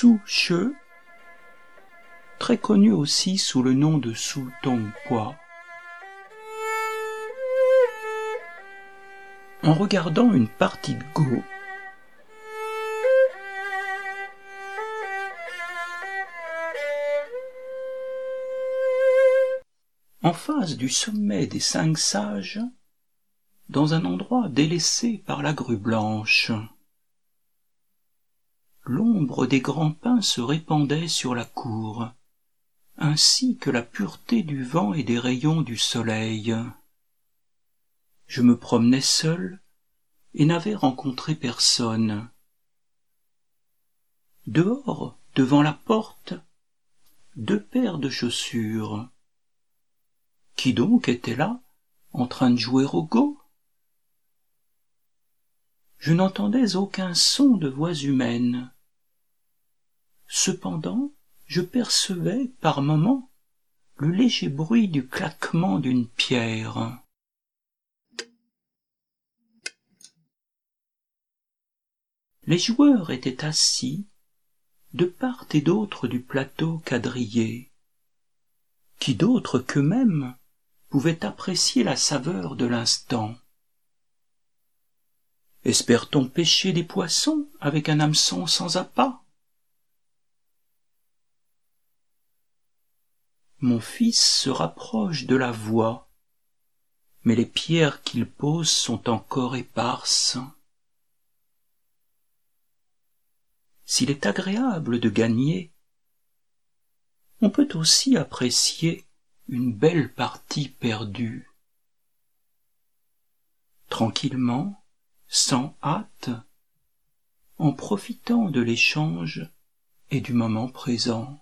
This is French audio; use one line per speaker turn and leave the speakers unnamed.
Su très connu aussi sous le nom de Su Tongqua. En regardant une partie de Go, en face du sommet des cinq sages, dans un endroit délaissé par la grue blanche. L'ombre des grands pins se répandait sur la cour, ainsi que la pureté du vent et des rayons du soleil. Je me promenais seul et n'avais rencontré personne. Dehors, devant la porte, deux paires de chaussures. Qui donc était là, en train de jouer au go? Je n'entendais aucun son de voix humaine. Cependant, je percevais par moments le léger bruit du claquement d'une pierre. Les joueurs étaient assis de part et d'autre du plateau quadrillé. Qui d'autre qu'eux-mêmes pouvait apprécier la saveur de l'instant. Espère-t-on pêcher des poissons avec un hameçon sans appât? Mon fils se rapproche de la voie, mais les pierres qu'il pose sont encore éparses. S'il est agréable de gagner, on peut aussi apprécier une belle partie perdue. Tranquillement, sans hâte, en profitant de l'échange et du moment présent.